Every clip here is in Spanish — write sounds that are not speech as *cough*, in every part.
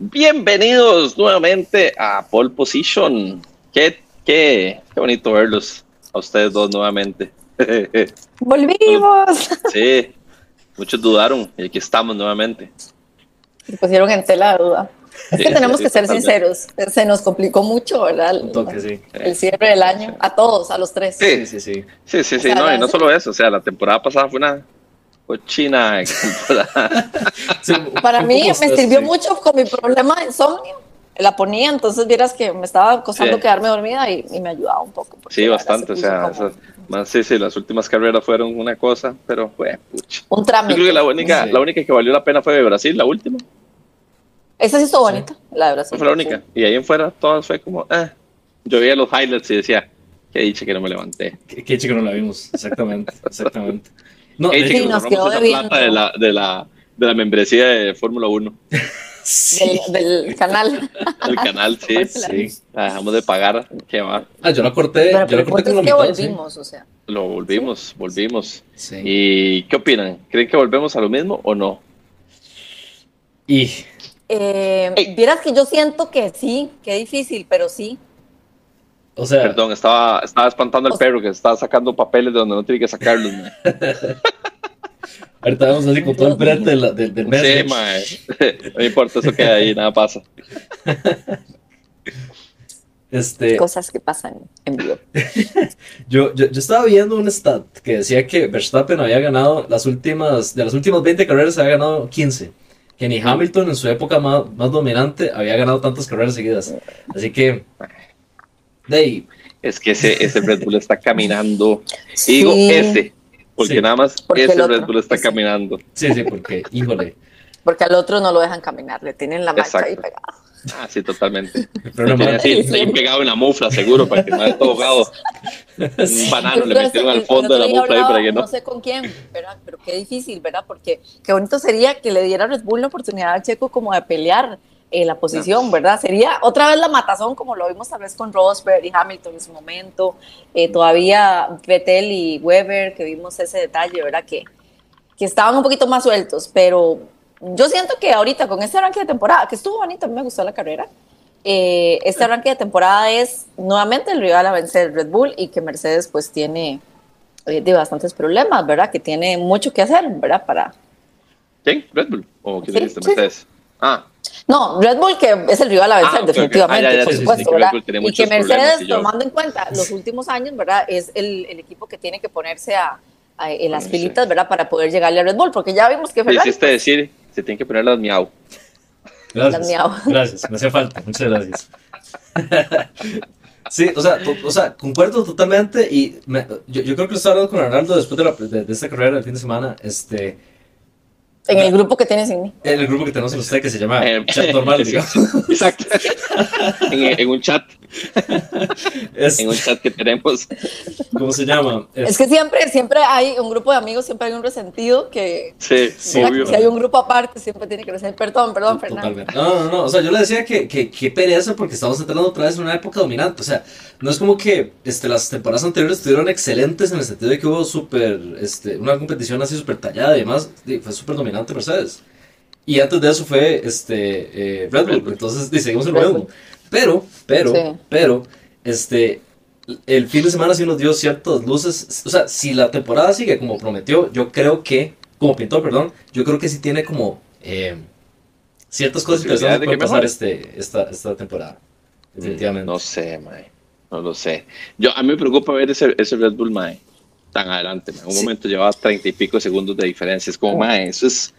Bienvenidos nuevamente a Pole Position. Qué, qué, qué bonito verlos a ustedes dos nuevamente. *laughs* Volvimos. Sí, muchos dudaron y aquí estamos nuevamente. Me pusieron en tela de duda. Es que tenemos sí, que ser sinceros. Se nos complicó mucho, ¿verdad? El, Un toque, sí. el cierre del año. A todos, a los tres. Sí. Sí, sí, sí. Sí, sí, sí, O sea, no, y no la- solo eso, o sea, la temporada pasada fue una cochina. *laughs* Sí, Para mí me sirvió sí. mucho con mi problema de insomnio. La ponía, entonces vieras que me estaba costando Sí. quedarme dormida y, y me ayudaba un poco. Sí, bastante, o se sea, puso como esas- más, sí, sí, las últimas carreras fueron una cosa, pero fue pucha. Un Yo trámite. creo que la única, Sí. la única que valió la pena fue de Brasil, la última, Esa sí estuvo bonita, la de Brasil. fue la única. Y ahí en fuera todas fue como, ah. Yo veía los highlights y decía, qué dicha que no me levanté. Qué, qué chico no la vimos. Exactamente, exactamente. No, dicha Sí, nos quedó esa plata de la, de la, de la membresía de Fórmula 1, sí. Del, del canal. *laughs* el canal, sí. Sí. La dejamos de pagar, qué va. Ah, yo la corté, Pero yo la corté con es la que mitad. sí. volvimos, o sea. Lo volvimos, volvimos. Sí. ¿Y qué opinan? ¿Creen que volvemos a lo mismo o no? Y Eh, vieras que yo siento que sí, que difícil, pero sí. O sea, Perdón, estaba, estaba espantando al perro que estaba sacando papeles de donde no tiene que sacarlos. *laughs* ahorita vamos así con todo el brete del, del, del mes. Sí, mae. *laughs* No importa, eso queda ahí, nada pasa. *laughs* Este, Cosas que pasan en vivo. yo, yo, yo estaba viendo un stat que decía que Verstappen había ganado las últimas, de las últimas 20 carreras había ganado 15. Que ni Hamilton en su época más, más dominante había ganado tantas carreras seguidas. Así que, de ahí, Es que ese, ese Red Bull está caminando. *laughs* Y digo Sí. ese, porque Sí. nada más Porque ese Red Bull está sí. caminando. sí, sí, porque, híjole, Porque al otro no lo dejan caminar, le tienen la marcha ahí pegada. Ah, sí, totalmente. *laughs* problema Tiene así, Sí. ahí pegado en la mufla, seguro, para que no esté todo ahogado. *laughs* Un banano le Pero metieron al fondo de la mufla ahí para que no. No sé con quién, ¿verdad? Pero qué difícil, ¿verdad? Porque qué bonito sería que le diera a Red Bull la oportunidad al Checo como de pelear eh, la posición, ¿verdad? Sería otra vez la matazón como lo vimos tal vez con Rosberg y Hamilton en su momento, eh, todavía Vettel y Weber, que vimos ese detalle, ¿verdad? Que, que estaban un poquito más sueltos, pero yo siento que ahorita con este arranque de temporada, que estuvo bonito, a mí me gustó la carrera, eh, este arranque de temporada es nuevamente el rival a vencer Red Bull y que Mercedes pues tiene eh, de bastantes problemas, ¿verdad? Que tiene mucho que hacer, ¿verdad? Para... ¿Quién? ¿Red Bull? ¿O qué Sí, dijiste? sí, Mercedes. Ah, No, Red Bull que es el rival a vencer, Ah, definitivamente, Ah, ya, ya, por sí, supuesto, Y que Mercedes, yo- tomando en cuenta los últimos años, ¿verdad? Es el, el equipo que tiene que ponerse a, a- en las pilitas, ¿verdad? Para poder llegarle a Red Bull, porque ya vimos que Ferrari... hiciste decir, se tienen que poner las miau. Las Gracias. miau. Gracias, me hacía falta. Muchas gracias. *laughs* Sí, o sea, o sea, concuerdo totalmente y me- yo, yo creo que lo estaba hablando con Arnaldo después de, la, de, de esta carrera del fin de semana, este, En el grupo que tiene sin mí. en el grupo que tenemos en usted que se llama Eh, Chat Normal, sí, digamos. *laughs* Exacto. en, en un chat, Es- en un chat que tenemos. ¿Cómo se llama? Es- Es que siempre, siempre hay un grupo de amigos, siempre hay un resentido que... Sí, Sí, obvio. Si hay un grupo aparte, siempre tiene que ser. Perdón, perdón, Fernando. Totalmente. No, no, no. O sea, yo le decía que, que, que pereza porque estamos entrando otra vez en una época dominante. O sea, no es como que este, las temporadas anteriores estuvieron excelentes en el sentido de que hubo súper, este, una competición así súper tallada y demás. Fue súper dominante Mercedes. Y antes de eso fue este, eh, Red Bull. Entonces, y seguimos en lo Red mismo. Pero, pero, Sí. pero, este, el fin de semana sí nos dio ciertas luces. O sea, si la temporada sigue como prometió, yo creo que, como pintó, perdón, yo creo que sí tiene como eh, ciertas cosas interesantes que pueden pasar este, esta, esta temporada. Definitivamente. No sé, mae. No lo sé. Yo, a mí me preocupa ver ese, ese Red Bull, mae, tan adelante. En un Sí. momento llevaba treinta y pico segundos de diferencia. Es como, mae, eso es...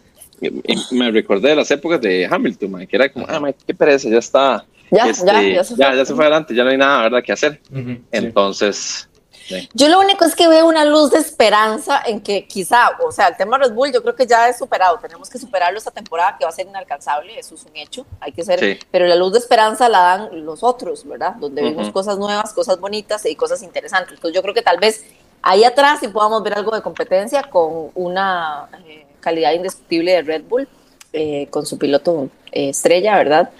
Me recordé de las épocas de Hamilton, mae, que era como, ah, mae, qué pereza, ya está. Ya, este, ya, ya se fue. ya, ya se fue adelante, ya no hay nada, ¿verdad?, que hacer. Ujú, sí. Entonces, sí. Yo lo único es que veo una luz de esperanza en que quizá, o sea, el tema Red Bull yo creo que ya es superado, tenemos que superarlo esta temporada que va a ser inalcanzable, eso es un hecho, hay que ser, Sí. pero la luz de esperanza la dan los otros, ¿verdad? Donde vimos Ujú. cosas nuevas, cosas bonitas y cosas interesantes. Entonces yo creo que tal vez ahí atrás sí podamos ver algo de competencia con una eh, calidad indiscutible de Red Bull, eh, con su piloto eh, estrella, ¿verdad?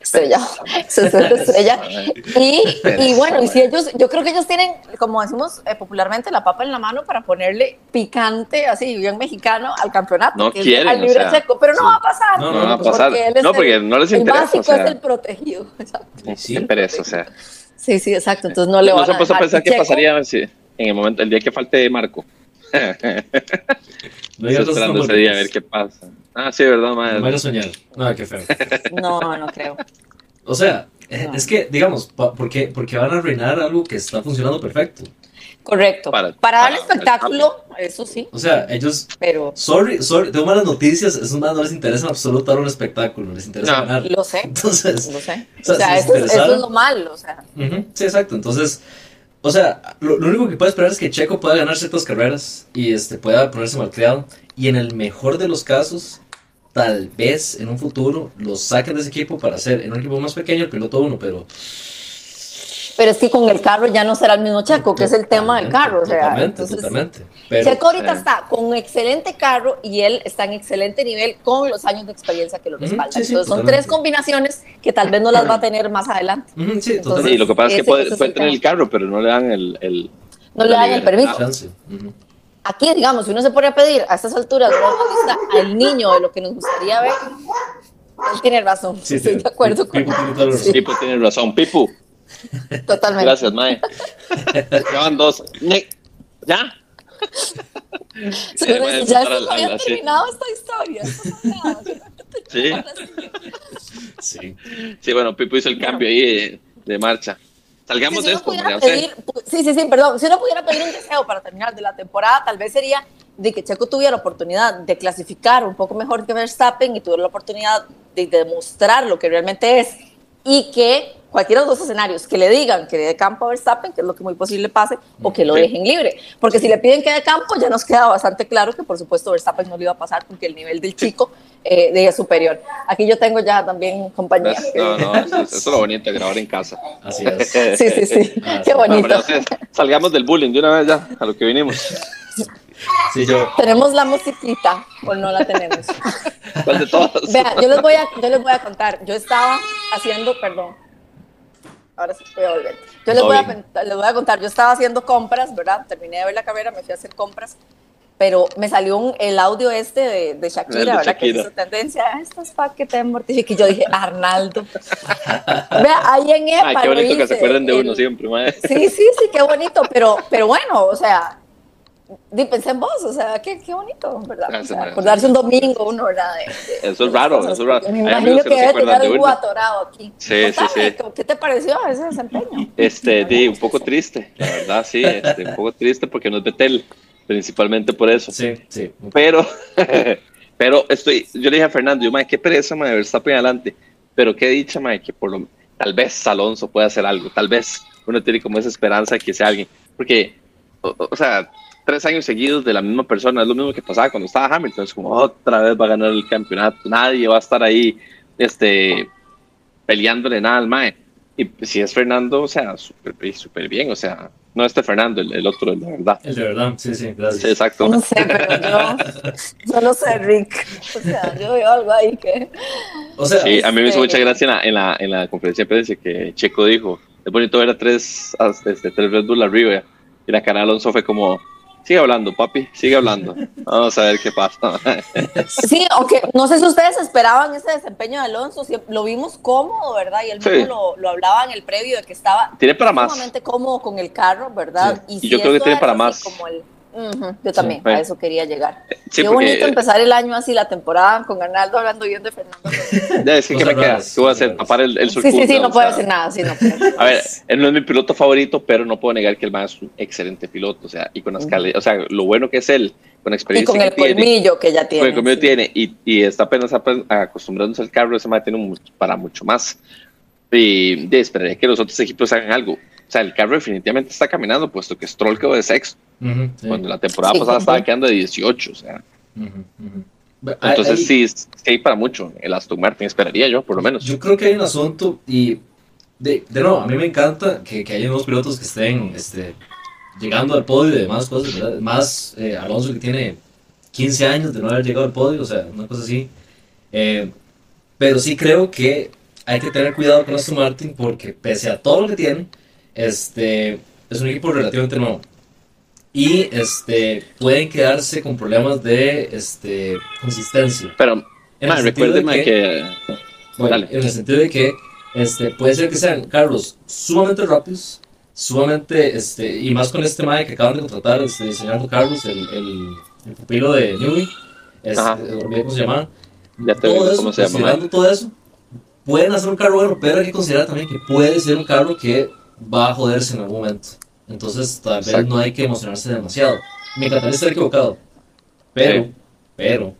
estrella, *laughs* su estrella. Y, y, bueno, y si ellos, yo creo que ellos tienen, como decimos eh, popularmente, la papa en la mano para ponerle picante, así bien mexicano, al campeonato. No quieren, al libre seco, pero no va a pasar. No, no, va a pasar. Porque no, porque no les interesa. El básico es el protegido. Exacto. *laughs* Sí, qué pereza, o sea. Sí, sí, exacto. Entonces no le van no se puede pensar qué pasaría si, en el momento, el día que falte Marco. *laughs* no Estoy esperando ese día a ver qué pasa. Ah, sí, verdad, madre. No me soñar. No, qué feo. *laughs* No, no creo. O sea, no. es que, digamos, ¿por qué, porque van a arruinar algo que está funcionando perfecto? Correcto. Para, para, dar espectáculo, eso sí. O sea, ellos. Pero. Sorry, sorry, tengo malas noticias. Esos más no les interesa en absoluto dar un espectáculo. Les interesa no. ganar. Lo sé. Entonces. Lo sé. O sea, o sea eso, es, eso, es lo malo. O sea. Uh -huh, sí, exacto. Entonces. O sea, lo, lo, único que puede esperar es que Checo pueda ganar ciertas carreras y este, pueda ponerse malcriado. Y en el mejor de los casos, tal vez en un futuro los saquen de ese equipo para hacer en un equipo más pequeño el piloto uno, pero. Pero es que con el carro ya no será el mismo Checo, que es el tema del carro. O sea, totalmente, entonces, totalmente. Pero, Checo ahorita eh, está con un excelente carro y él está en excelente nivel con los años de experiencia que lo respaldan. sí, sí, entonces son totalmente. tres combinaciones que tal vez no las va a tener más adelante. sí, Entonces, totalmente. Lo que pasa es que ese- puede, ese puede el tener el carro, pero no le dan el. el No le dan el permiso. Chance, ujú. Aquí, digamos, si uno se pone a pedir a estas alturas lista al niño de lo que nos gustaría ver, él tiene razón. Sí, Estoy de acuerdo con Pipo tiene razón. Sí, Pipo tiene razón. Pipu, totalmente. gracias, Mae. *laughs* Ya van dos. ¿Ya? Sí, Eh, ya esto al- había al- terminado esta historia. *laughs* Sí. Sí. Sí, bueno, Pipo hizo el cambio ahí de, de marcha. Salgamos si de esto, pedir, sí, sí, sí, perdón. Si uno pudiera pedir un deseo para terminar de la temporada, tal vez sería de que Checo tuviera la oportunidad de clasificar un poco mejor que Verstappen y tuviera la oportunidad de demostrar lo que realmente es y que cualquiera de los dos escenarios, que le digan que le dé campo a Verstappen, que es lo que muy posible pase, o que lo Sí. dejen libre. Porque si le piden que dé campo, ya nos queda bastante claro que por supuesto Verstappen no le iba a pasar porque el nivel del chico eh, de superior. Aquí yo tengo ya también compañía. No, no, eso, eso es lo bonito de grabar en casa. Así es. *laughs* Sí, sí, sí. Ah, Qué. Bueno, bonito. pero entonces, salgamos del bullying de una vez ya, a lo que vinimos. Sí, yo. Tenemos la musiquita o no la tenemos. *laughs* ¿Cuál de todas? Vean, yo les voy a, yo les voy a contar. Yo estaba haciendo, perdón. Ahora sí voy a volver. Yo les voy, a, bien. pen- les voy a contar. Yo estaba haciendo compras, ¿verdad? Terminé de ver la carrera, me fui a hacer compras. Pero me salió un- el audio este de, de Shakira, de ¿verdad? Que Shakira. hizo tendencia. "Ah, Esto es para que te mortifique. Y yo dije, Arnaldo. *laughs* Vea, ahí en EPA. Ay, qué bonito que se acuerden de el- uno siempre, mae. Sí, sí, sí, qué bonito, pero, pero bueno, o sea, pensé en vos, o sea, qué, qué bonito, ¿verdad? O sea, acordarse un domingo, uno, ¿verdad? De- de- Eso es raro, cosas, eso es raro. Me imagino que que debe tener algo atorado aquí. Sí, sí, Contame, sí. ¿Qué te pareció ese desempeño? Este, di, un poco triste, la verdad, sí, este, un poco triste porque no es Betel, principalmente por eso. Sí, sí. Pero, *laughs* pero estoy, yo le dije a Fernando, yo, mae, qué pereza, mae, Verstappen adelante, pero qué dicha, mae, que por lo, tal vez Alonso pueda hacer algo, tal vez uno tiene como esa esperanza de que sea alguien, porque, o, o sea, tres años seguidos de la misma persona, es lo mismo que pasaba cuando estaba Hamilton, es como otra vez va a ganar el campeonato, nadie va a estar ahí, este, peleándole nada al mae, y si es Fernando, o sea, súper súper bien, o sea, no este Fernando, el, el otro, el de verdad. El de verdad, sí, sí, gracias. Sí, exacto. No sé, pero yo, yo no sé, Rick. O sea, yo veo algo ahí que... O sea, Sí, a mí me hizo Este- mucha gracia en la, en la, en la conferencia de prensa que Checo dijo, es bonito ver a tres, a- este, tres Red Bull arriba, y la cara de Alonso fue como, sigue hablando, papi, sigue hablando, vamos a ver qué pasa. *laughs* Sí, aunque no sé si ustedes esperaban ese desempeño de Alonso, si- lo vimos cómodo, ¿verdad? Y él Sí. mismo lo, lo hablaba en el previo de que estaba Tiene para más. sumamente cómodo con el carro, ¿verdad? Sí. Y si yo creo que tiene para más. como el- Ujú, yo también, Sí. a eso quería llegar. Sí, Qué porque- bonito empezar el año así, la temporada, con Arnaldo hablando bien de Fernando. *laughs* Ya, es que, ¿qué me queda? raras, ¿Qué voy a hacer? Tapar el, el Sí, sí, sí, no puedo sea, decir nada, sí, no puedo. A ver, él no es mi piloto favorito, pero no puedo negar que el man es un excelente piloto, o sea, y con las cali- o sea, lo bueno que es él, con la Y experiencia con el que tiene, colmillo que ya con tiene. el colmillo sí. tiene, y, y está apenas ape- acostumbrándose al carro, ese man tiene mucho- para mucho más. Y de, esperaría que los otros equipos hagan algo. O sea, el carro definitivamente está caminando, puesto que Stroll quedó de sexto, ujú, sí, cuando la temporada Sí. pasada estaba quedando de 18, o sea. ujú, ujú. Entonces Ahí- sí, es- sí hay para mucho. El Aston Martin esperaría yo, por lo menos. Yo creo que hay un asunto y de, de nuevo, a mí me encanta que, que haya unos pilotos que estén este, llegando al podio y demás cosas, ¿verdad? Más eh, Alonso que tiene 15 años de no haber llegado al podio, o sea, una cosa así. Eh, pero sí creo que hay que tener cuidado con Aston Martin porque pese a todo lo que tiene, este, es un equipo relativamente nuevo. Y este, pueden quedarse con problemas de este, consistencia. Pero, En man, el sentido de recuérdeme que... Bueno, en el sentido de que este, puede ser que sean carros sumamente rápidos, sumamente, este, y más con este mae que acaban de contratar, este, diseñando carros, el, el, el pupilo de Newey, este, cómo se llama. Ya te todo eso, cómo se llama, considerando todo eso, pueden hacer un carro bueno, pero hay que considerar también que puede ser un carro que va a joderse en algún momento. Entonces, tal vez Exacto. no hay que emocionarse demasiado. Me encantaría estar equivocado, pero, pero,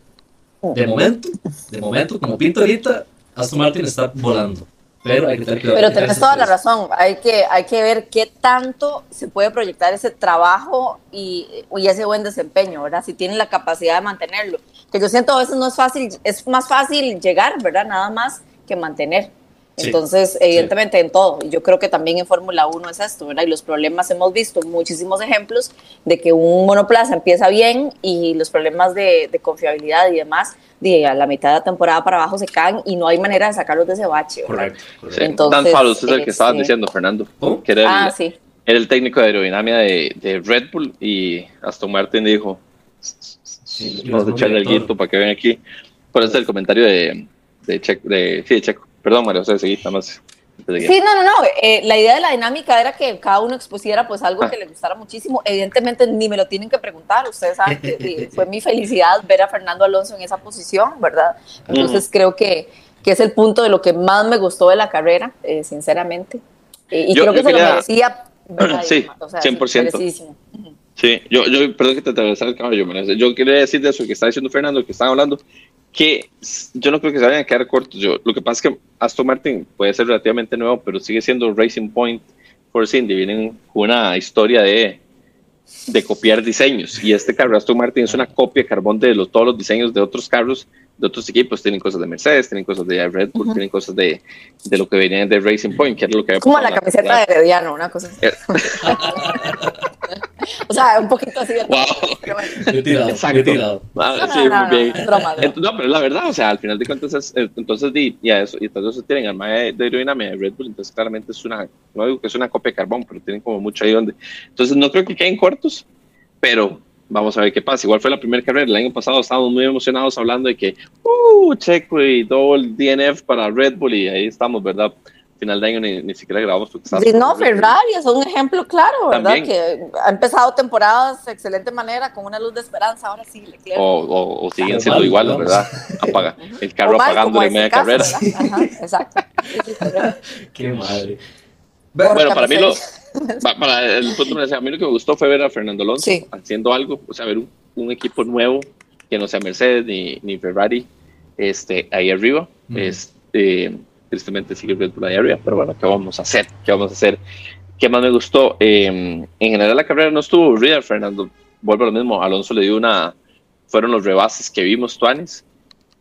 de momento, de momento, como pinto ahorita, Aston Martin está volando. Pero hay que tener cuidado. Pero tenés toda la razón. Hay que, hay que ver qué tanto se puede proyectar ese trabajo y, y ese buen desempeño, ¿verdad? Si tienen la capacidad de mantenerlo. Que yo siento a veces no es fácil, es más fácil llegar, ¿verdad? Nada más que mantener. Sí, Entonces, evidentemente en todo. Y yo creo que también en Fórmula 1 es esto, ¿verdad? Y los problemas hemos visto muchísimos ejemplos de que un monoplaza empieza bien y los problemas de, de confiabilidad y demás, de a la mitad de la temporada para abajo se caen y no hay manera de sacarlos de ese bache. Correcto, Sí. correcto. Entonces, Dan es el que estaban este- diciendo, Fernando. Era el, Ah, sí. era el técnico de aerodinámica de, de Red Bull y Aston Martin dijo, vamos a echarle el guito para que vean aquí. Por eso el comentario de, de, Checo, de, sí, de Checo. Perdón, María José, seguí, nada más. Sí, no, no, no. eh, la idea de la dinámica era que cada uno expusiera pues algo que le gustara muchísimo. Evidentemente ni me lo tienen que preguntar. Ustedes saben que *laughs* eh, fue mi felicidad ver a Fernando Alonso en esa posición, ¿verdad? Entonces creo que, que es el punto de lo que más me gustó de la carrera, eh, sinceramente. Eh, y Yo- creo que yo se lo quería- merecía. ¿verdad? *clears throat* Sí, O sea, 100%. merecidísimo. Ujú. Sí, yo, yo, perdón que te atravesara el caballo. Yo quería decir de eso que está diciendo Fernando, que están hablando, que yo no creo que se vayan a quedar cortos. Yo, lo que pasa es que Aston Martin puede ser relativamente nuevo, pero sigue siendo Racing Point Force Indy. Vienen una historia de, de copiar diseños. Y este carro Aston Martin es una copia carbón de los, todos los diseños de otros carros, de otros equipos. Tienen cosas de Mercedes, tienen cosas de Red Bull, tienen cosas de, de lo que venían de Racing Point, que era lo que había Como la camiseta de Herediano, una cosa así. *laughs* *laughs* O sea, un poquito así de todo, Wow. *laughs* pero bueno. Exacto. Ah, No, sí, no, muy bien. broma, No, pero la verdad, o sea, al final de cuentas, es, eh, entonces, di, ya eso, y entonces tienen arma de, de aerodinámica de Red Bull, entonces claramente es una, no digo que es una copia de carbón, pero tienen como mucho ahí donde. Entonces no creo que queden cortos, pero vamos a ver qué pasa. Igual fue la primera carrera, el año pasado estábamos muy emocionados hablando de que, uh, Checo y doble DNF para Red Bull, y ahí estamos, ¿verdad? Final de año ni, ni siquiera grabamos porque Sí, no, Ferrari es un ejemplo claro, ¿verdad? También. Que ha empezado temporadas de excelente manera, con una luz de esperanza, ahora sí, Leclerc. O, o, o siguen Claro, siendo mal, iguales, vamos. ¿verdad? Apaga *laughs* el carro mal, en media caso, carrera. Ajá, exacto. *laughs* Qué madre. Bueno, para mí lo, *laughs* para el punto me decía, a mí lo que me gustó fue ver a Fernando Alonso Sí. haciendo algo, o sea, ver un, un equipo nuevo que no sea Mercedes ni, ni Ferrari este, ahí arriba. Este, tristemente sigue Red Bull arriba, pero bueno, ¿qué vamos a hacer? ¿Qué vamos a hacer? ¿Qué más me gustó? Eh, en general la carrera no estuvo aburrida, Fernando. Vuelvo a lo mismo, Alonso le dio una, fueron los rebases que vimos, Tuanes,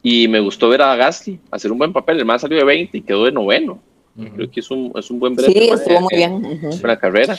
y me gustó ver a Gasly hacer un buen papel, el más salió de 20 y quedó de noveno. Creo que es un, es un buen Sí, estuvo Eh, muy bien. ujú. Buena carrera.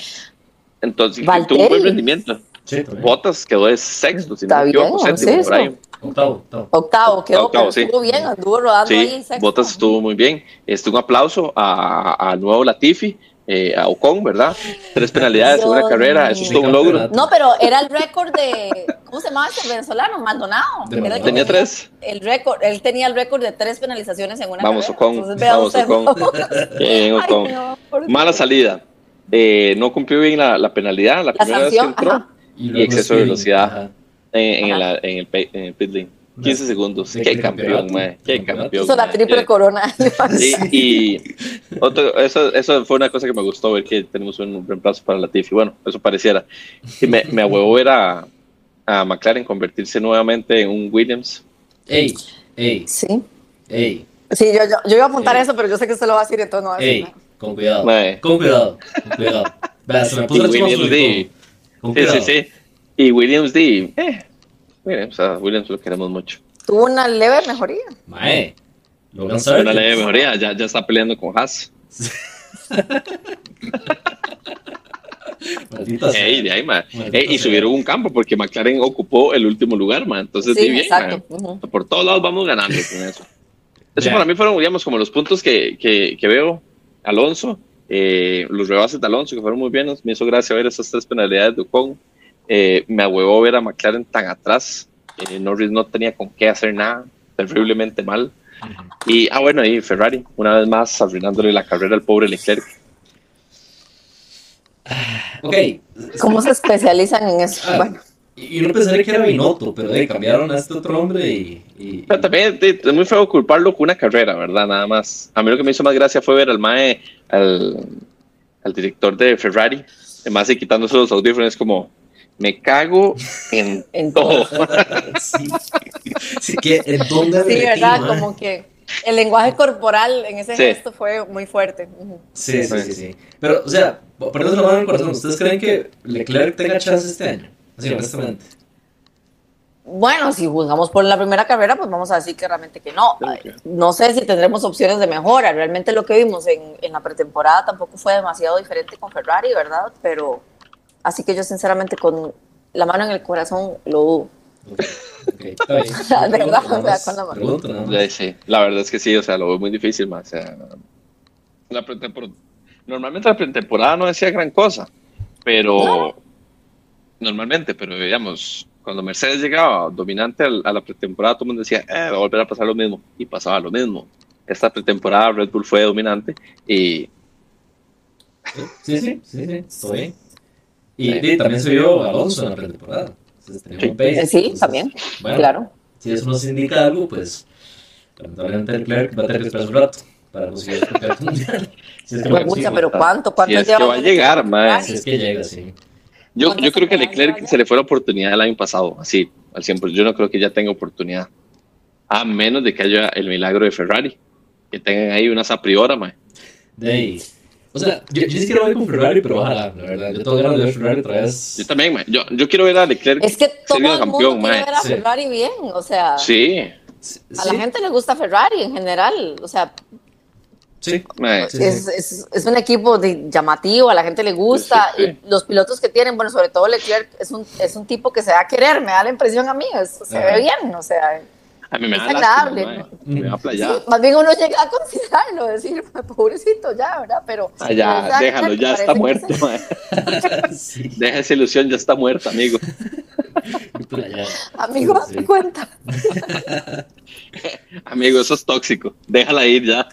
Entonces, Valtteri. tuvo un buen rendimiento. Sí. Botas quedó de sexto, si no Está me equivoco, bien, séptimo, por ahí. Octavo, octavo. Octavo, quedó, Octavo, sí. estuvo bien, anduvo rodando ahí en sexto. Botas estuvo muy bien. Este, un aplauso a- al nuevo Latifi, eh, a Ocon, ¿verdad? Tres penalidades en una carrera, eso es todo un logro. No, pero era el récord de, ¿cómo se llamaba ese venezolano? Maldonado. Era que. Tenía tres. El récord, él tenía el récord de tres penalizaciones en una Vamos, carrera. Ocon, Entonces, vea vamos, usted, Ocon. *laughs* Bien, Ay, Ocon. no, por Mala salida. Eh, no cumplió bien la, la penalidad la, La primera vez sanción, que entró ajá. Y luego exceso de velocidad en, en, el, en, el, en el pit lane. 15 segundos. De- Qué de campeón, mae. Qué campeón. Hizo la triple Qué- corona. *laughs* Sí, y otro, eso, eso fue una cosa que me gustó ver que tenemos un reemplazo para Latifi. Bueno, eso pareciera. Y me, me ahuevó ver a, a McLaren convertirse nuevamente en un Williams. Ey, ey, Sí. ey, Sí, yo, yo, yo iba a apuntar Sí. eso, pero yo sé que usted lo va a decir, entonces no va a decir ey. nada. Con cuidado. Mae. Con cuidado. Con cuidado. Vea, se me puso Y la Williams Sí, cuidado. sí, sí. Y Williams D. Eh, Williams, a Williams lo queremos mucho. Tuvo una leve mejoría. Mae. Logan Sargent. Una leve mejoría, ya, ya está peleando con Haas. *laughs* Sea. Ey, de ahí, Ey, y sea. subieron un campo porque McLaren ocupó el último lugar, ma. Entonces, Sí, bien, exacto. ma. Ujú. Por todos lados vamos ganando con eso. Eso Ya. para mí fueron, digamos, como los puntos que, que, que veo. Alonso, eh, los rebases de Alonso, que fueron muy buenos. Me hizo gracia ver esas tres penalidades de Ocon. Eh, me ahuevó ver a McLaren tan atrás. Eh, Norris no tenía con qué hacer nada, terriblemente mal. Y, ah, bueno, y Ferrari, una vez más arruinándole la carrera al pobre Leclerc. Ok. ¿Cómo se especializan en eso? Ah, Bueno, Y uno pensaría que era Binotto, pero eh, cambiaron a este otro hombre y. y- Pero también eh, es muy feo culparlo con una carrera, ¿verdad? Nada más. A mí lo que me hizo más gracia fue ver al MAE, al, al director de Ferrari, además y quitándose los audífonos, como, me cago en, *laughs* En todo. sí. Sí, que en dónde sí, ¿verdad? mae? Como que el lenguaje corporal en ese Sí. gesto fue muy fuerte. Sí, sí, sí, sí. Pero, o sea, poniéndose la mano en el corazón, ¿ustedes creen que Leclerc tenga chance este año? Honestamente. Bueno, si juzgamos por la primera carrera, pues vamos a decir que realmente que no. No sé si tendremos opciones de mejora. Realmente lo que vimos en, en la pretemporada tampoco fue demasiado diferente con Ferrari, ¿verdad? Pero así que yo sinceramente con la mano en el corazón lo dudo. *laughs* Verdad, o sea, con la mano. sí, verdad es que sí, o sea, lo veo muy difícil, más. O sea, la pretempor- Normalmente la pretemporada no decía gran cosa, pero normalmente, pero digamos, cuando Mercedes llegaba dominante al- a la pretemporada, todo el mundo decía, eh, va a volver a pasar lo mismo, y pasaba lo mismo. Esta pretemporada Red Bull fue dominante y Sí, sí, sí, sí, estoy bien. Y, y también se vio Alonso en la pretemporada. Sí. un pace. Sí, Entonces, también, Bueno, claro. si eso nos indica algo, pues lamentablemente Leclerc va a tener que esperar un rato para conseguir el campeonato *laughs* mundial. Si es que lo Pues, mucha, pero ¿cuánto? ¿Cuánto si es que lleva va a llegar. Si es que llega, sí. Yo, ¿Cuántas yo creo que temporadas Leclerc se le fue la oportunidad el año pasado, así, al 100%. Yo no creo que ya tenga oportunidad. A menos de que haya el milagro de Ferrari. Que tengan ahí unas a priori, mae. De ahí. O sea, yo, yo sí quiero ver con Ferrari, pero ojalá, la verdad. Yo tengo ganas de ver Ferrari otra vez. Yo también, mae. Yo, yo quiero ver a Leclerc Es que todo el mundo campeón, quiere mae. ver a Sí. Ferrari bien, o sea, Sí, Sí, a la gente le gusta Ferrari en general, o sea, Sí. sí. es, es, es un equipo de- llamativo, a la gente le gusta, Sí, sí. y los pilotos que tienen, bueno, sobre todo Leclerc, es un, es un tipo que se da a querer, me da la impresión a mí, es- se ve bien, o sea, A mí me Es da lástima, agradable. ¿no? Me da más bien uno llega a considerarlo, decir, *laughs* pobrecito ya, ¿verdad? Pero... Ah, ya, pero, déjalo, ya está muerto, *laughs* sí. Deja esa ilusión, ya está muerta, amigo. Amigo, Sí. date cuenta. *laughs* Amigo, eso es tóxico. Déjala ir ya.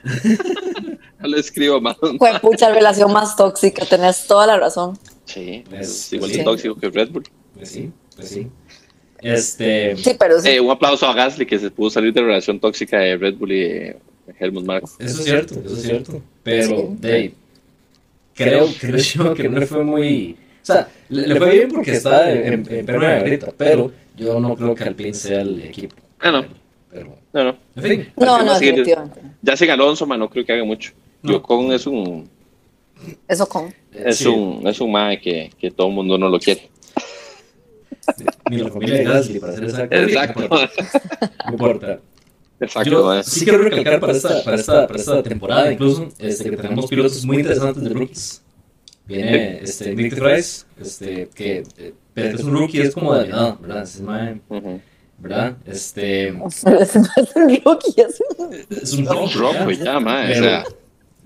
*laughs* No lo escribo más. Fue pucha relación más tóxica, tenés toda la razón. Sí, es igual sí. de tóxico que Red Bull. Pues sí, pues sí. Este. Sí, pero sí. Eh, un aplauso a Gasly que se pudo salir de la relación tóxica de Red Bull y de Helmut Marko. Eso es cierto, eso es cierto. Pero, Sí. de creo, *laughs* creo yo que no le fue muy. O sea, le, le fue bien porque está en, en, en P9 ahorita, pero yo no creo que Alpine sea el equipo. Ah, no. Pero, No, no. en fin. no, definitivamente. Ya sin Alonso, man, no creo que haga mucho. No. Yocon es un Eso con... es sí, un es un mae que, que todo el mundo no lo quiere. *laughs* Ni la familia de Gasly, para ser exacto. Exacto. No importa. Exacto, Yo sí quiero recalcar para esta, para esta, para esta temporada, incluso, este, que tenemos pilotos muy interesantes de rookies. Viene este, Nick Rice, este, que eh, pero es un rookie, es como de edad, ¿verdad? Es, mae. ¿verdad? Este, *laughs* Es un rookie, es un- es un rojo ya, mae. O sea,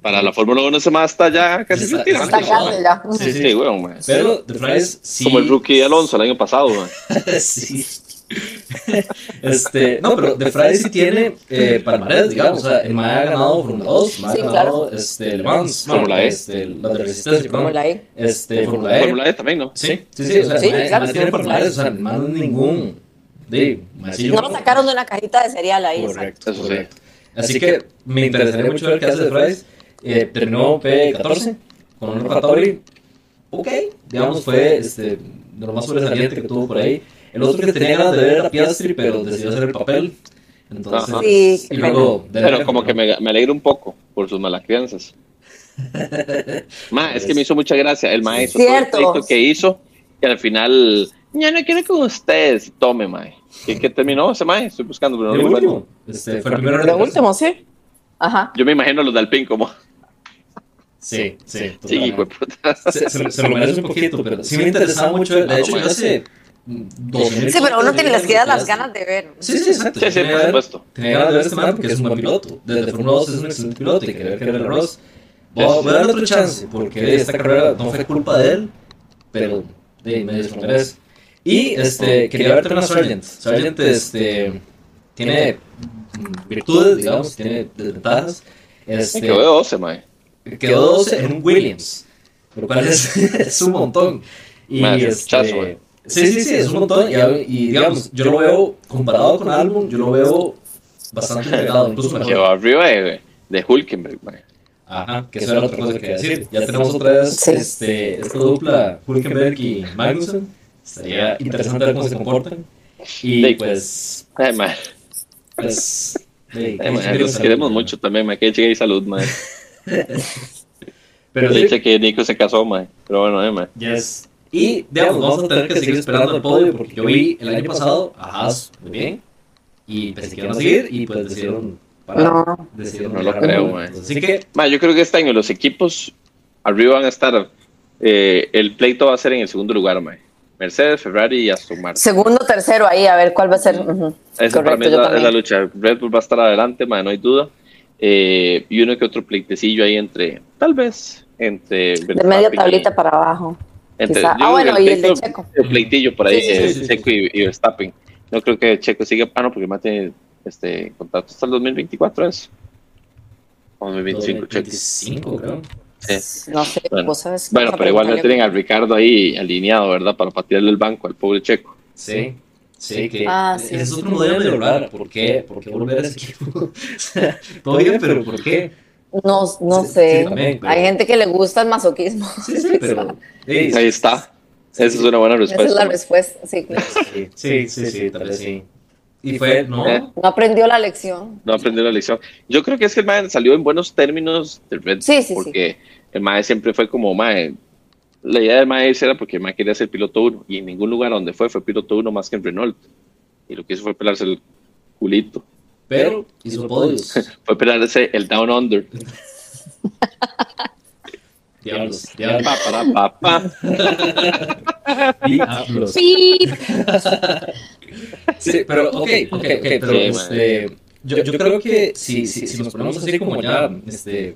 para la Fórmula 1 ese más está ya casi Está- está grande ya. Sí, Sí, sí. weón, mae. Pero The Fries sí. Como el rookie de Alonso el año pasado, *laughs* sí. *laughs* Este, no, pero The Fries sí tiene eh, palmarés, digamos. O sea, el MAE ha ganado Fórmula 2, MAE Sí, ha ganado claro. este, Le Mans, no, Fórmula E. este, la de resistencia. Fórmula E. Este, Fórmula E. Fórmula E también, ¿no? Sí, sí, sí. O sea, Sí, el MAE- claro, el MAE tiene sí, palmarés, o sea, ningún. De, mae, sí, yo No lo sacaron de una cajita de cereal ahí. exacto. Correcto, Eso sí. correcto. Así que me interesaría mucho ver qué hace The Fries. Eh, terminó P14 con un Ratori. Ok, digamos, fue este, de lo más sobresaliente que tuvo por ahí. El otro que tenía ganas de ver era Piastri, pero decidió hacer el papel. Entonces. Sí, y luego. Pero como que me, me alegra un poco por sus malas crianzas. *laughs* Ma, es que me hizo mucha gracia. El maestro, todo el que hizo, y al final, ya no quiero con ustedes. Tome, mae. ¿Qué, qué terminó ese mae? Estoy buscando, pero no El lo último. Este, fue el primero retirarse. último, sí. Ajá. Yo me imagino a los de Alpine como, Sí, sí. sí, de puta. se, se, se lo merece un poquito, pero sí me interesaba mucho. De hecho, yo hace 12.000 Sí, pero uno tiene, les quedan las ganas de ver. Sí, sí, exacto. Sí, sí, por ganas- supuesto. Tenía ganas de ver este man porque es un buen piloto. Desde Fórmula 2 es un excelente piloto y quería ver que era Ross. Voy a darle otro chance porque esta carrera no fue culpa de él, pero de medio se lo merece. Y este, quería ver también a Sargent. Sargent este, tiene virtudes, digamos, tiene desventajas. Este, Quedó de 12, mae. Quedó 12 en un Williams, lo cual es, *laughs* es un montón. Y Madre, este, chazo, güey. sí, sí, sí, es un montón. Y, y, digamos, yo lo veo comparado con Albon, yo lo veo bastante pegado, incluso Quedó mejor. arriba de, de Hulkenberg, mae. Ajá, que eso era otra cosa que quería decir. Ya tenemos otra vez Sí. este, esta dupla, Hulkenberg y Magnussen. Estaría interesante ver cómo se comportan. Y Sí. pues, Ay, mae. pues, sí, Ay, siguen Los salud, queremos mucho también, mae. Que llegue y salud, mae. *laughs* Pero sí, Dice que Nico se casó, mae. Pero bueno, eh, mae. Yes. Y, digamos, vamos a tener que seguir esperando el podio porque yo vi el año pasado a Haas muy bien y pensé que iban a seguir y pues decidieron parar. No. Decidieron No lo creo, mae. Así que, Mae, yo creo que este año los equipos arriba van a estar. eh, el pleito va a ser en el segundo lugar, mae. Mercedes, Ferrari y Aston Martin. Segundo, tercero, ahí, a ver cuál va a ser. Ujú. Esa para mí es yo la, es la también. lucha. Red Bull va a estar adelante, mae, no hay duda. Eh, y uno que otro pleitecillo ahí entre, tal vez, entre. De media y- tablita para abajo. entre- yo Ah, bueno, y el de Checo. El pleitillo por ahí, Sí, sí, sí, eh, sí, sí. Checo y, y Verstappen. No creo que Checo siga pano porque más tiene este contrato hasta el 2024, ¿es? O 2025, Checo. 25, creo. Sí. No sé, Bueno. vos sabes. Bueno, pero igual no tienen al Ricardo ahí alineado, ¿verdad? Para patearle el banco al pobre Checo. Sí. Sí, que Ah, sí. es otro modelo de lograr. ¿Por qué? ¿Por qué volver a ese equipo? *laughs* O sea, Todo bien, pero ¿por qué? No, no Sí, sé. sí, también, pero- Hay gente que le gusta el masoquismo. *laughs* Sí, sí, pero. *laughs* sí, Ahí está. Esa es una buena Esa es respuesta. la respuesta. Sí, claro. Sí, sí, sí, sí, tal vez sí. Y fue, no, Eh. No aprendió la lección. No aprendió la lección. Yo creo que es que el mae salió en buenos términos del Red sí, sí. porque el mae siempre fue como mae. La idea del mae era porque el mae quería ser piloto uno y en ningún lugar donde fue fue piloto uno más que en Renault. Y lo que hizo fue pelarse el culito. pero hizo podios. *laughs* Fue pelarse el Down Under. *laughs* Diablos, *laughs* diablos. Pa, para, pa, pa. Diablos. Pip. Sí, pero, ok, ok, ok, pero Sí, este, yo, yo creo que si, si, si nos ponemos así como ya, este,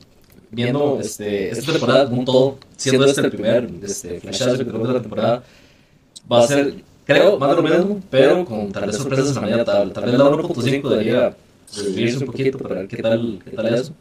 viendo este, esta temporada como un todo, siendo este el primer este, flashazo que tenemos de la temporada, va a ser, creo, más de lo mismo, pero con tal vez sorpresas en la media tabla. Tal vez la 1.5 debería revivirse un poquito para ver qué tal, qué tal eso.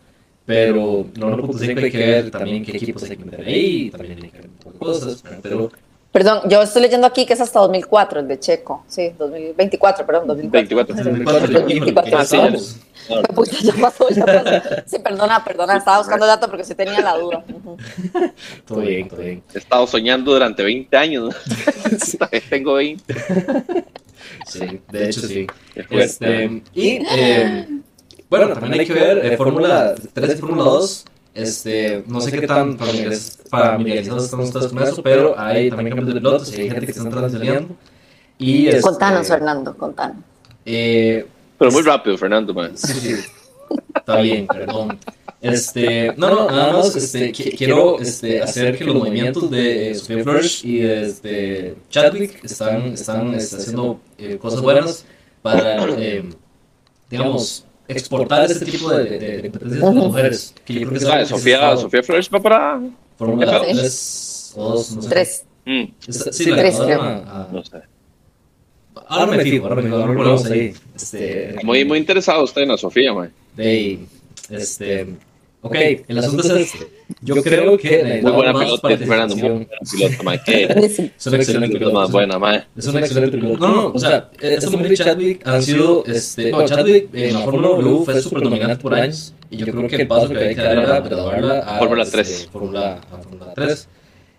Pero la 1.5 hay que ver también qué equipos hay que meter ahí, también hay que ver cosas, pero Perdón, yo estoy leyendo aquí que es hasta 2004, el de Checo. Sí, 2024, perdón, 2024. 24. 2024. Ah, sí, perdón. ya. Pucha, ya pasó, ya pasó. Sí, perdona, perdona, estaba buscando el dato porque sí tenía la duda. Ujú. todo bien, todo bien. He estado soñando durante 20 años. ¿no? *laughs* Tengo 20. Sí, de hecho sí. Este, y eh, bueno, también hay que ver eh, Fórmula 3 y Fórmula 2. Este, no sé qué tan familiariz- familiarizados están ustedes con eso, pero hay también cambios de pilotos y hay gente que está transicionando. Y este, Contanos, Fernando, contanos. eh, Pero muy rápido, Fernando, man. Sí, sí. Está bien, perdón. Este, no, no, nada más este, qui- quiero este, hacer que los movimientos de eh, Sofía Flores y de este, Chadwick están, están este, haciendo eh, cosas buenas para, eh, digamos, exportar este tipo de, de, de competencias con las mujeres. Que yo creo que es algo Ah, que se Sofía, Sofía Flores va para. Fórmula ¿Qué 3 o 2, no sé. Tres. Mm, Sí, la Tres, creo. a- a- no sé. Ahora me fijo, ahora me fijo, ahora ponemos ahí. Este, Muy, muy interesado usted en la Sofía, man. de este ok el asunto es este yo creo que Muy buena pelota, Fernando. Muy buena pelota, es un excelente pelota piloto más buena, es un excelente piloto. no no o sea esta mujer y Chadwick han sido este no Chadwick en la Fórmula W fue súper dominante por años y yo creo que el paso que había que dar era graduarla a Fórmula este, 3. Fórmula a Fórmula 3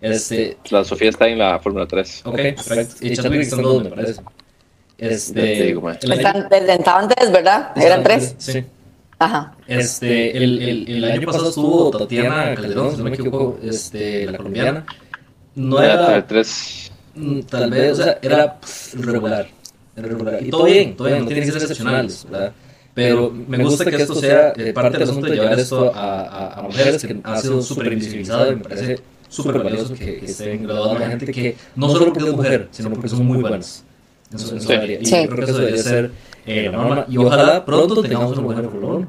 este La Sofía está en la Fórmula 3. ok perfecto. y Chadwick está en dos me parece. este digo, el año- Están, desde estaban tres, ¿verdad? Eran tres. sí Ajá. Este, el, el, el año pasado estuvo Tatiana Calderón, si no me equivoco, este, la colombiana. No Era era, 3. mm, tal vez, o sea, era pff, regular. Era regular. Y todo bien, todo bien, no tienen que ser excepcionales, ¿verdad? Pero me gusta que esto sea eh, parte del asunto de llevar esto a, a, a mujeres que han sido súper invisibilizadas y me parece súper valioso que, que estén graduando a gente que no solo porque es mujer, sino porque son muy buenas. en su- en su Sí. área. Y Sí. yo creo que eso debería ser eh, la norma. Y ojalá pronto tengamos una mujer Fórmula 1.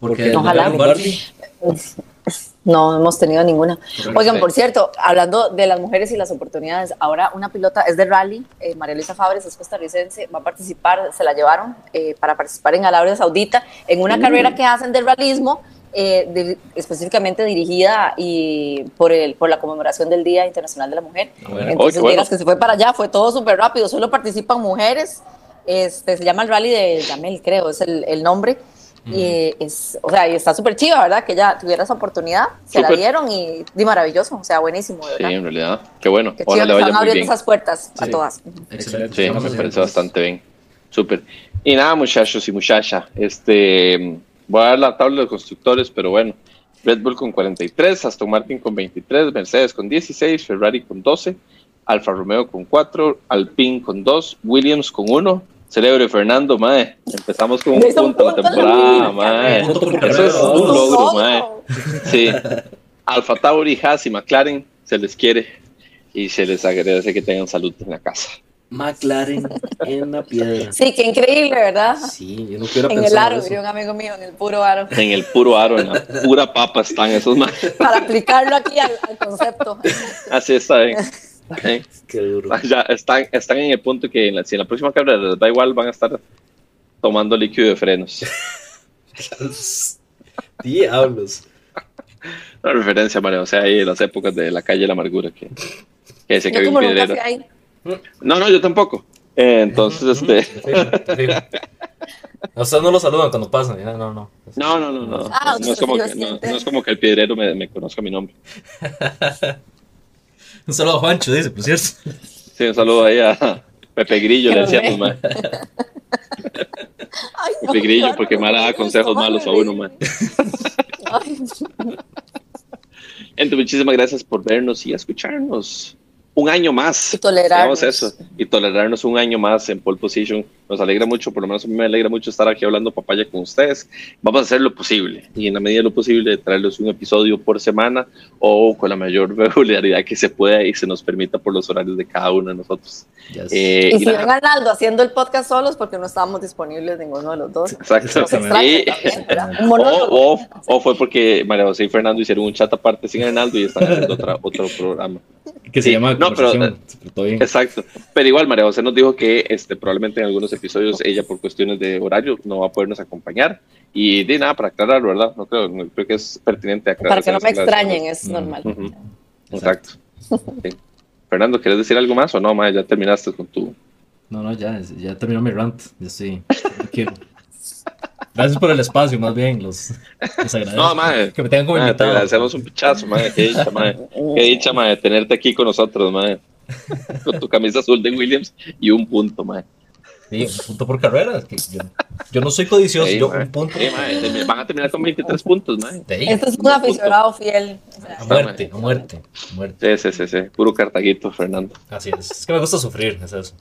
Porque Ojalá. Logan Barbie, No hemos tenido ninguna. Oigan, por cierto, hablando de las mujeres y las oportunidades, ahora una pilota es de rally, eh, María Luisa Fabres es costarricense, va a participar, se la llevaron eh, para participar en Arabia Saudita en una carrera que hacen de realismo, eh, de- específicamente dirigida y por, el, por la conmemoración del Día Internacional de la Mujer. Bueno. Entonces, Oh, bueno. que se fue para allá, fue todo súper rápido, solo participan mujeres, este, se llama el rally de Yamel, creo, es el, el nombre. Y es, o sea, y está súper chiva, ¿verdad? Que ya tuviera esa oportunidad, se la dieron y di maravilloso, o sea, buenísimo, Sí, en realidad. Qué bueno. Qué chido Ojalá que le vaya están muy abriendo bien. esas puertas a todas. excelente. Sí, Estamos me parece bastante bien. Súper. Y nada, muchachos y muchacha. Este, voy a dar la tabla de constructores, pero bueno. Red Bull con 43, Aston Martin con 23, Mercedes con 16, Ferrari con 12, Alfa Romeo con 4, Alpine con 2, Williams con 1. Celebre Fernando, mae. Empezamos con un punto punto la temporada, mae. Eso es un logro, mae. Sí. Alfa Tauri, Haas y McLaren se les quiere y se les agradece que tengan salud en la casa. McLaren en la piedra. Sí, qué increíble, ¿verdad? Sí, yo no hubiera En el aro, diría un amigo mío, en el puro aro, En el puro aro, en la pura papa están esos más. para aplicarlo aquí al, al concepto. Así está bien. *laughs* Qué duro. Ya están, están en el punto que en la- si en la próxima carrera les da igual, van a estar tomando líquido de frenos. *laughs* Diablos. Una referencia, María, o sea, ahí en las épocas de la calle de la amargura que, que Yo había un como nunca piedrero. fui ahí. No, no, yo tampoco. Eh, entonces, este. A ustedes no lo saludan cuando pasan. ya, No, no. No, no, no, no. Ah, no, es como que, no, no es como que el piedrero me, me conozca mi nombre. *laughs* Un saludo a Juancho, dice, por cierto. Sí, un saludo ahí a Pepe Grillo, le decíamos, man. Ay, no, Pepe Grillo, porque no, Mara da consejos malos a no, uno, man. Ay, Entonces, muchísimas gracias por vernos y escucharnos. Un año más. Y tolerarnos. Digamos eso. Y tolerarnos un año más en pole position. Nos alegra mucho, por lo menos a mí me alegra mucho estar aquí hablando papaya con ustedes. Vamos a hacer lo posible y en la medida de lo posible traerles un episodio por semana o con la mayor *laughs* regularidad que se pueda y se nos permita por los horarios de cada uno de nosotros. Yes. Eh, Y y si nada, ven a Arnaldo haciendo el podcast solos porque no estábamos disponibles ninguno de los dos. Exacto. También, O, o, o fue porque María José y Fernando hicieron un chat aparte sin Hernando y están haciendo otra, otro programa. Que se llama no, pero, bien. Exacto. Pero igual María José nos dijo que este, probablemente en algunos episodios ella por cuestiones de horario no va a podernos acompañar. Y de nada, para aclarar, ¿verdad? No creo, no- creo que es pertinente aclarar. Para que no me extrañen, es normal. Exacto. Sí. Fernando, ¿quieres decir algo más o no, ma? Ya terminaste con tu... No, no, ya, ya terminó mi rant. Ya estoy. Gracias por el espacio, más bien. Los, los agradezco. No, mae. Que me tengan como Ma, te invitado. agradecemos un pichazo, ma. Qué dicha, ma. Qué dicha, ma, de tenerte aquí con nosotros, ma. Con tu camisa azul de Williams y un punto, ma. Sí, un punto por carrera. que yo, yo no soy codicioso, Sí, yo un punto. Sí, ma, termi- Van a terminar con 23 puntos, ma. De ahí. Este es un aficionado fiel. o sea, A muerte, a muerte, a muerte. Sí, sí, sí, sí. Puro cartaguito, Fernando. Así es. Es que me gusta sufrir, es eso.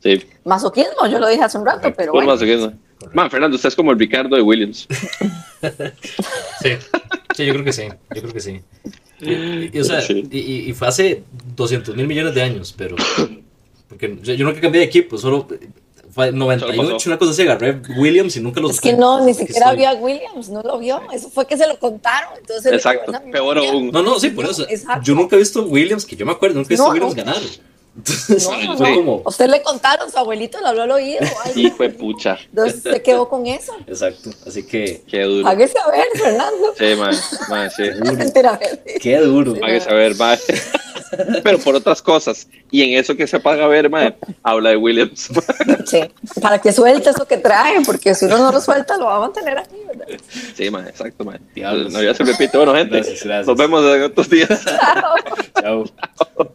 Sí. masoquismo, yo lo dije hace un rato, pero Puro bueno. masoquismo. Ma, Fernando, usted es como el Ricardo de Williams. *laughs* Sí. Sí, yo creo que sí. Yo creo que sí. Y, y, o sea, Sí. y, y- fue hace 200 mil millones de años, pero. Porque yo, yo nunca cambié de equipo, solo. Fue en Solo 98, pasó. una cosa así, agarré Williams y nunca los Es que no, ni siquiera vio a Williams, no lo vio. Eso fue que se lo contaron. Entonces Exacto. Peor aún. No, no, sí, por eso. Exacto. Yo nunca he visto Williams, que yo me acuerdo, nunca he visto No, Williams no. ganar. Entonces, No, no, fue no. como. A usted le contaron, su abuelito le habló al oído. *laughs* Hijo de pucha. Entonces se quedó con eso. Exacto, así que. Qué duro. Hágase a ver, Fernando. Sí, ma. Ma, sí. Mentira, Qué duro. Hágase a ver, ma. *laughs* Pero por otras cosas. Y en eso que se paga a ver, ma, habla de Williams. *laughs* Sí, para que suelte eso que trae, porque si uno no lo suelta, lo va a mantener aquí, ¿verdad? Sí, ma, exacto, ma. Diablos. No, ya se repite. Bueno, gente, Gracias, gracias. nos vemos en otros días. Chao. Chao.